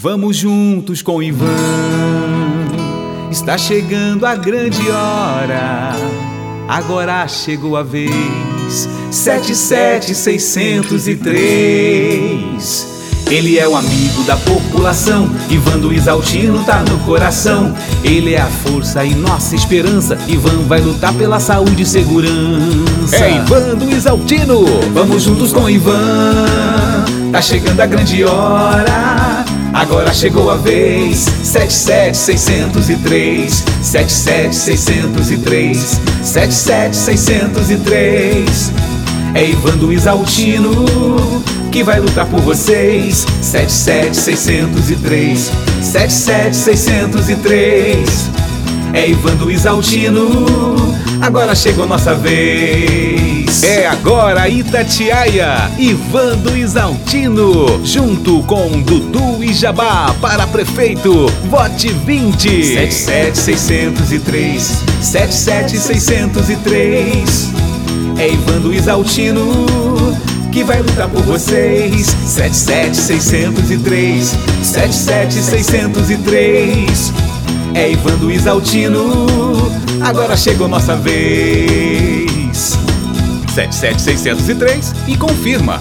Vamos juntos com Ivan. Está chegando a grande hora. Agora chegou a vez. 77603. Ele é o amigo da população. Ivan do Isaltino tá no coração. Ele é a força e nossa esperança. Ivan vai lutar pela saúde e segurança. É Ivan do Isaltino. Vamos juntos com Ivan. Tá chegando a grande hora. Agora chegou a vez. 77603 77603 77603 É Ivan do Isaltino que vai lutar por vocês. 77603 77603 É Ivan do Isaltino. Agora chegou nossa vez. É agora Itatiaia, Ivan do Isaltino, junto com Dudu e Jabá para prefeito. Vote 20. 77603 77603 É Ivan do Isaltino que vai lutar por vocês. 77603 77603 É Ivan do Isaltino Agora chegou nossa vez 77603 e confirma.